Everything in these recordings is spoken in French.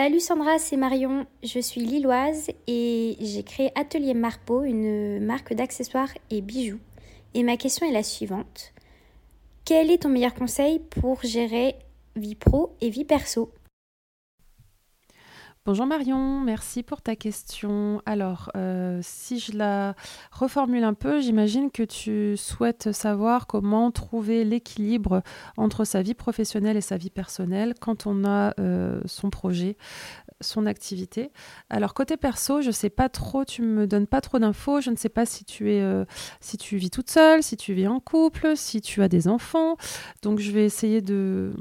Salut Sandra, c'est Marion. Je suis lilloise et j'ai créé Atelier Marpeau, une marque d'accessoires et bijoux. Et ma question est la suivante. Quel est ton meilleur conseil pour gérer vie pro et vie perso? Bonjour Marion, merci pour ta question. Alors, euh, si je la reformule un peu, j'imagine que tu souhaites savoir comment trouver l'équilibre entre sa vie professionnelle et sa vie personnelle quand on a euh, son projet son activité. Alors côté perso, je sais pas trop, tu me donnes pas trop d'infos, je ne sais pas si tu es euh, si tu vis toute seule, si tu vis en couple, si tu as des enfants. Donc je vais essayer de,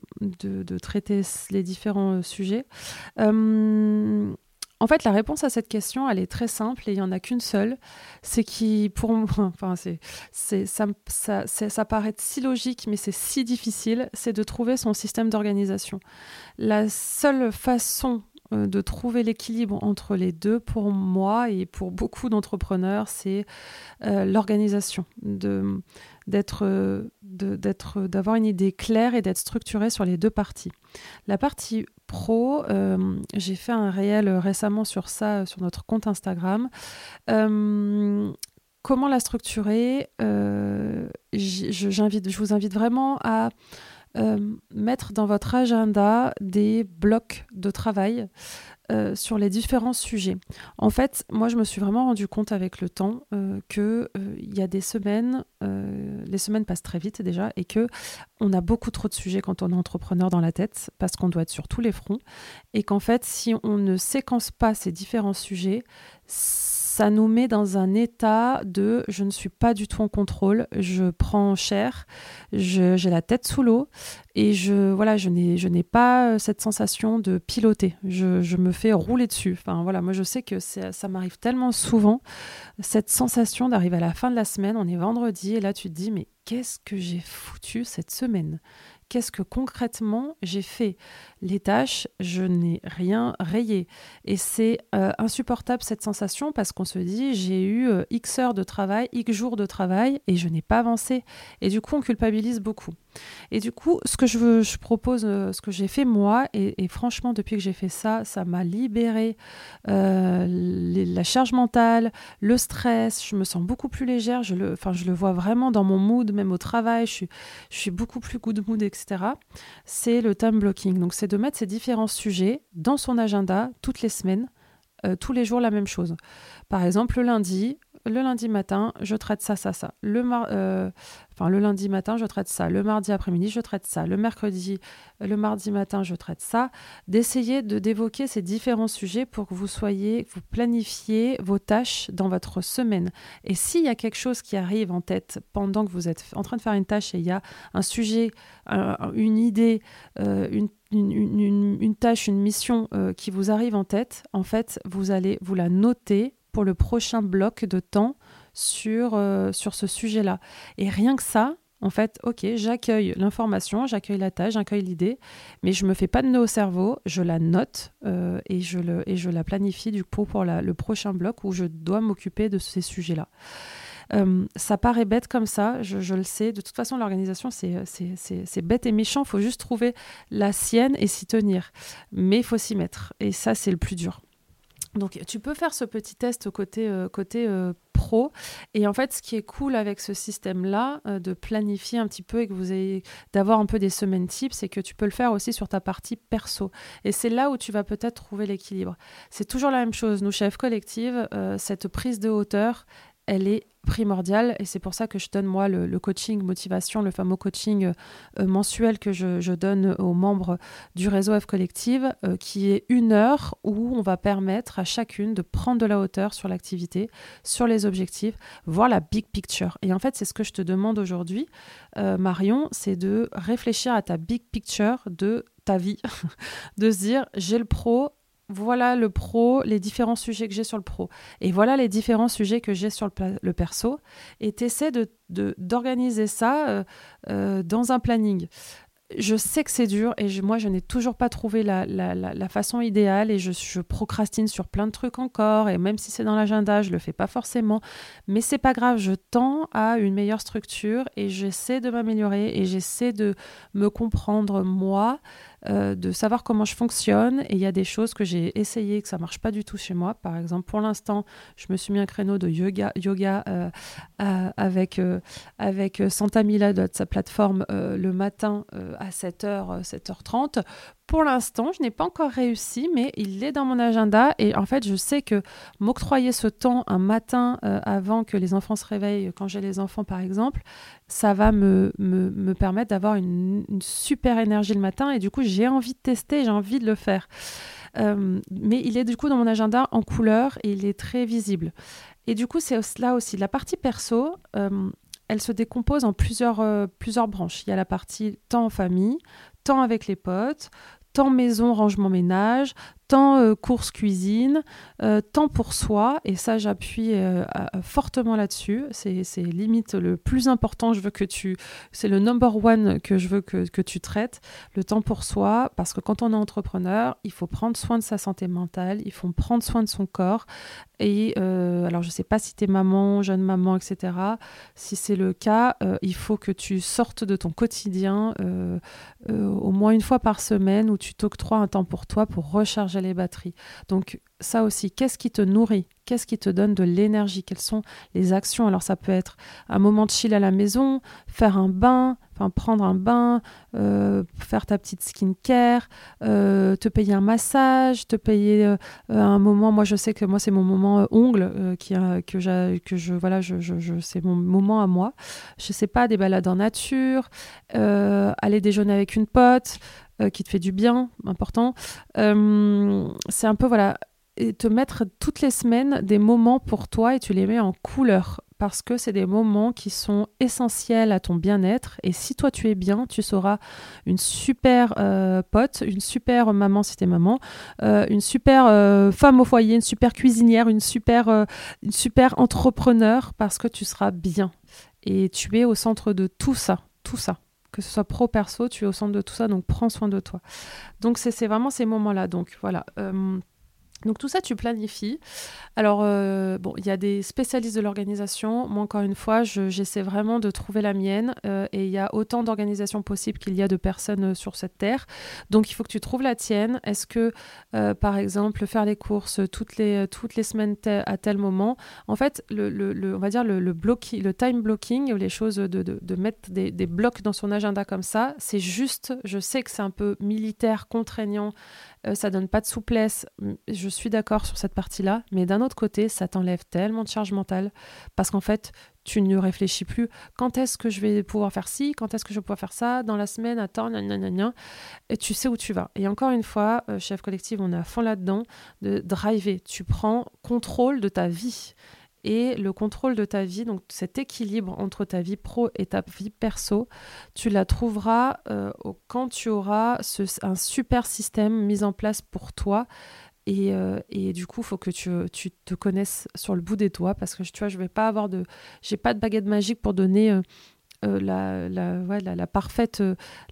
traiter les différents sujets. En fait, la réponse à cette question, elle est très simple et il n'y en a qu'une seule. C'est qui, pour moi, enfin, c'est, ça, ça, ça paraît si logique, mais c'est si difficile, c'est de trouver son système d'organisation. La seule façon euh, de trouver l'équilibre entre les deux, pour moi et pour beaucoup d'entrepreneurs, c'est euh, l'organisation, d'être, d'être, d'avoir une idée claire et d'être structuré sur les deux parties. La partie pro, euh, j'ai fait un réel récemment sur ça, sur notre compte Instagram. comment la structurer? Je vous invite vraiment à euh, mettre dans votre agenda des blocs de travail euh, sur les différents sujets. En fait, moi, je me suis vraiment rendu compte avec le temps euh, que il y a des semaines, les semaines passent très vite déjà, et que on a beaucoup trop de sujets quand on est entrepreneur dans la tête, parce qu'on doit être sur tous les fronts, et qu'en fait, si on ne séquence pas ces différents sujets, ça nous met dans un état de je ne suis pas du tout en contrôle, je prends cher, j'ai la tête sous l'eau et je voilà, je n'ai je n'ai pas euh, cette sensation de piloter. Je, me fais rouler dessus. Enfin voilà, moi je sais que ça m'arrive tellement souvent cette sensation d'arriver à la fin de la semaine, on est vendredi et là tu te dis mais qu'est-ce que j'ai foutu cette semaine? Qu'est-ce que concrètement j'ai fait? Les tâches, je n'ai rien rayé. Et c'est euh, insupportable cette sensation parce qu'on se dit j'ai eu euh, X heures de travail, X jours de travail et je n'ai pas avancé. Et du coup, on culpabilise beaucoup. Et du coup, ce que je, propose, euh, ce que j'ai fait moi, et, franchement, depuis que j'ai fait ça, ça m'a libéré la charge mentale, le stress. Je me sens beaucoup plus légère. Je le, vois vraiment dans mon mood, même au travail. Je suis, je suis beaucoup plus good mood, etc c'est le time blocking. Donc, c'est de mettre ces différents sujets dans son agenda toutes les semaines, euh, tous les jours la même chose. Par exemple, le lundi, le lundi matin, je traite ça, ça, ça. Le, euh, enfin, le lundi matin, je traite ça. Le mardi après-midi, je traite ça. Le mercredi, le mardi matin, je traite ça. D'essayer de d'évoquer ces différents sujets pour que vous soyez, vous planifiez vos tâches dans votre semaine. Et s'il y a quelque chose qui arrive en tête pendant que vous êtes en train de faire une tâche et il y a un sujet, une idée, euh, une une, tâche, une mission euh, qui vous arrive en tête, en fait, vous allez vous la noter pour le prochain bloc de temps sur, euh, sur ce sujet-là. Et rien que ça, en fait, ok, j'accueille l'information, j'accueille la tâche, j'accueille l'idée, mais je me fais pas de nœud au cerveau, je la note euh, et, je le, et je la planifie du coup pour le prochain bloc où je dois m'occuper de ces sujets-là. Euh, ça paraît bête comme ça, je, je, le sais. De toute façon, l'organisation, c'est bête et méchant. Il faut juste trouver la sienne et s'y tenir. Mais il faut s'y mettre. Et ça, c'est le plus dur. Donc tu peux faire ce petit test côté, euh, côté euh, pro. Et en fait, ce qui est cool avec ce système-là, euh, de planifier un petit peu et que vous ayez d'avoir un peu des semaines types, c'est que tu peux le faire aussi sur ta partie perso. Et c'est là où tu vas peut-être trouver l'équilibre. C'est toujours la même chose. Nous, chefs collective, cette prise de hauteur, elle est primordiale et c'est pour ça que je donne moi le, coaching motivation, le fameux coaching euh, mensuel que je, donne aux membres du réseau F Collective, euh, qui est une heure où on va permettre à chacune de prendre de la hauteur sur l'activité, sur les objectifs, voir la big picture. Et en fait, c'est ce que je te demande aujourd'hui, euh, Marion, c'est de réfléchir à ta big picture de ta vie, de se dire j'ai le pro, voilà le pro, les différents sujets que j'ai sur le pro. Et voilà les différents sujets que j'ai sur le, perso. Et tu essaies d'organiser de, ça euh, euh, dans un planning je sais que c'est dur et moi je n'ai toujours pas trouvé la, façon idéale et je, procrastine sur plein de trucs encore et même si c'est dans l'agenda je le fais pas forcément mais c'est pas grave je tends à une meilleure structure et j'essaie de m'améliorer et j'essaie de me comprendre moi euh, de savoir comment je fonctionne. Et il y a des choses que j'ai essayé que ça marche pas du tout chez moi. Par exemple, pour l'instant, je me suis mis un créneau de yoga, yoga euh, avec, euh, avec Santa Mila de sa plateforme le matin à 7h, 7h30 pour l'instant, je n'ai pas encore réussi, mais il est dans mon agenda. Et en fait, je sais que m'octroyer ce temps un matin avant que les enfants se réveillent, quand j'ai les enfants par exemple, ça va me, me, permettre d'avoir une, super énergie le matin. Et du coup, j'ai envie de tester, j'ai envie de le faire. Euh, mais il est du coup dans mon agenda en couleur et il est très visible. Et du coup, c'est là aussi la partie perso. Euh, elle se décompose en plusieurs, euh, plusieurs branches. Il y a la partie temps en famille, temps avec les potes, temps maison, rangement, ménage, temps euh, course cuisine, euh, temps pour soi, et ça j'appuie euh, fortement là-dessus. C'est, limite le plus important. Je veux que tu, c'est le number one que je veux que, que, tu traites, le temps pour soi, parce que quand on est entrepreneur, il faut prendre soin de sa santé mentale, il faut prendre soin de son corps. Et alors je sais pas si tu es maman, jeune maman, etc. Si c'est le cas, il faut que tu sortes de ton quotidien au moins une fois par semaine où tu t'octroies un temps pour toi pour recharger les batteries. Donc ça aussi, qu'est-ce qui te nourrit? Qu'est-ce qui te donne de l'énergie? Quelles sont les actions? Alors ça peut être un moment de chill à la maison, faire un bain, prendre un bain, euh, faire ta petite skincare, euh, te payer un massage, te payer euh, un moment. Moi, je sais que moi c'est mon moment ongle qui que j'ai que je voilà je, je, c'est mon moment à moi. Je sais pas des balades en nature, aller déjeuner avec une pote. qui te fait du bien, important. c'est un peu voilà et te mettre toutes les semaines des moments pour toi et tu les mets en couleur parce que c'est des moments qui sont essentiels à ton bien-être et si toi tu es bien, tu seras une super euh, pote, une super maman si t'es maman, euh, une super euh, femme au foyer, une super cuisinière, une super, une super entrepreneur parce que tu seras bien et tu es au centre de tout ça, tout ça que ce soit pro perso, tu es au centre de tout ça, donc prends soin de toi. Donc c'est vraiment ces moments-là. Donc voilà. Donc tout ça, tu planifies. Alors, euh, bon, il y a des spécialistes de l'organisation. Moi, encore une fois, j'essaie vraiment de trouver la mienne. Euh, et il y a autant d'organisations possibles qu'il y a de personnes euh, sur cette terre. Donc, il faut que tu trouves la tienne. Est-ce que, par exemple, faire les courses toutes les, toutes les semaines à tel moment, en fait, le, le, on va dire le, le, time blocking, les choses de, de, mettre des, blocs dans son agenda comme ça, c'est juste, je sais que c'est un peu militaire, contraignant, ça donne pas de souplesse. Je suis d'accord sur cette partie-là, mais d'un autre côté, ça t'enlève tellement de charge mentale parce qu'en fait, tu ne réfléchis plus. Quand est-ce que je vais pouvoir faire ci? Quand est-ce que je vais pouvoir faire ça? Dans la semaine, attends, gna, Et tu sais où tu vas. Et encore une fois, euh, chef collectif, on est à fond là-dedans, de driver. Tu prends contrôle de ta vie et le contrôle de ta vie, donc cet équilibre entre ta vie pro et ta vie perso, tu la trouveras euh, quand tu auras un super système mis en place pour toi. Et, euh, du coup, il faut que tu, te connaisses sur le bout des doigts parce que tu vois, je vais pas avoir de, j'ai pas de baguette magique pour donner euh, la, la, la, parfaite,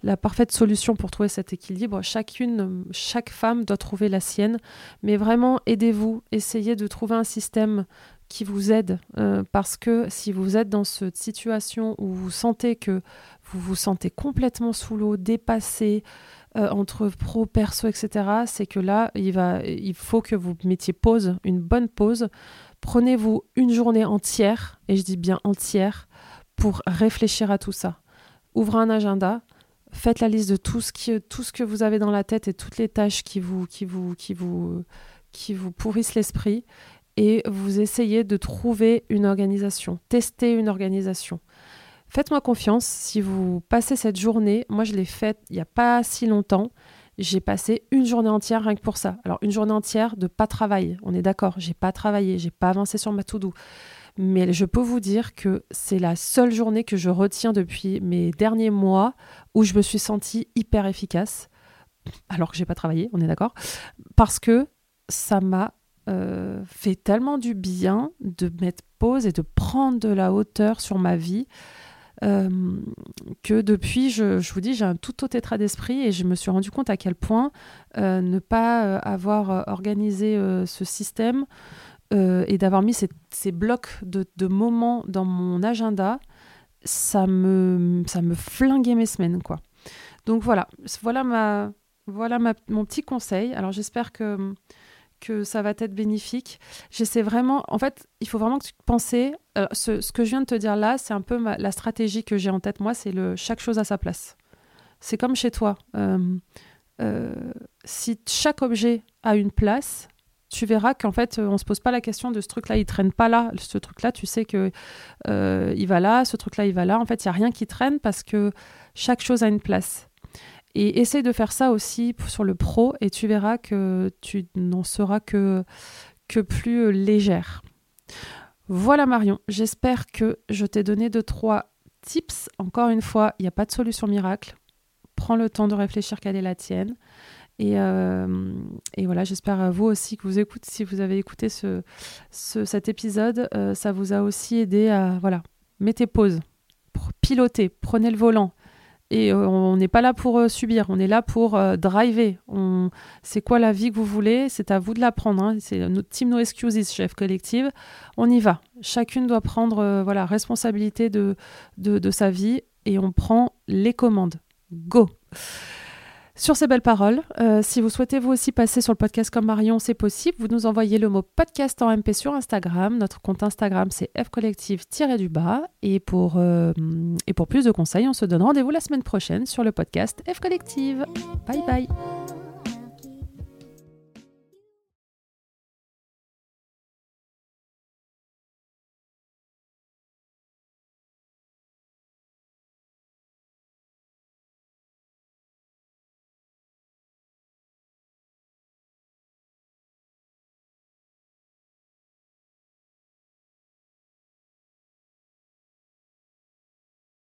la parfaite solution pour trouver cet équilibre. Chacune, chaque femme doit trouver la sienne. Mais vraiment, aidez-vous, essayez de trouver un système qui vous aide. Euh, parce que si vous êtes dans cette situation où vous sentez que vous vous sentez complètement sous l'eau, dépassé, euh, entre pro, perso, etc., c'est que là, il, faut que vous mettiez pause, une bonne pause. Prenez-vous une journée entière, et je dis bien entière, pour réfléchir à tout ça. Ouvrez un agenda, faites la liste de tout ce, tout ce que vous avez dans la tête et toutes les tâches qui vous, qui vous, qui vous, qui vous pourrissent l'esprit et vous essayez de trouver une organisation, tester une organisation. Faites-moi confiance, si vous passez cette journée, moi je l'ai faite il n'y a pas si longtemps, j'ai passé une journée entière rien que pour ça. Alors une journée entière de pas travailler, on est d'accord, j'ai pas travaillé, j'ai pas avancé sur ma to-do. Mais je peux vous dire que c'est la seule journée que je retiens depuis mes derniers mois où je me suis sentie hyper efficace, alors que j'ai pas travaillé, on est d'accord, parce que ça m'a euh, fait tellement du bien de mettre pause et de prendre de la hauteur sur ma vie. Euh, que depuis, je, vous dis, j'ai un tout autre état d'esprit et je me suis rendu compte à quel point euh, ne pas avoir organisé ce système et d'avoir mis ces, blocs de, moments dans mon agenda, ça me, ça me flinguait mes semaines, quoi. Donc voilà, voilà, ma, voilà mon petit conseil. Alors j'espère que que ça va être bénéfique. J'essaie vraiment, en fait, il faut vraiment que tu penses, euh, ce, que je viens de te dire là, c'est un peu la stratégie que j'ai en tête, moi, c'est le chaque chose à sa place. C'est comme chez toi. Euh, euh, si chaque objet a une place, tu verras qu'en fait, on se pose pas la question de ce truc-là, il traîne pas là. Ce truc-là, tu sais que il va là, ce truc-là, il va là. En fait, il y a rien qui traîne parce que chaque chose a une place. Et essaye de faire ça aussi sur le pro et tu verras que tu n'en seras que, plus euh, légère. Voilà Marion, j'espère que je t'ai donné deux, trois tips. Encore une fois, il n'y a pas de solution miracle. Prends le temps de réfléchir quelle est la tienne. Et, euh, voilà, j'espère à vous aussi que vous écoutez, si vous avez écouté ce, cet épisode, euh, ça vous a aussi aidé à, voilà, mettez pause, piloter, prenez le volant, et euh, on n'est pas là pour euh, subir, on est là pour euh, driver. On... C'est quoi la vie que vous voulez C'est à vous de la prendre. Hein. C'est notre team No Excuses, chef collective. On y va. Chacune doit prendre voilà responsabilité de, de, de sa vie et on prend les commandes. Go sur ces belles paroles, euh, si vous souhaitez vous aussi passer sur le podcast comme Marion, c'est possible. Vous nous envoyez le mot podcast en MP sur Instagram. Notre compte Instagram, c'est fcollective-du-bas. Et, pour, euh, et pour plus de conseils, on se donne rendez-vous la semaine prochaine sur le podcast F Collective. Bye bye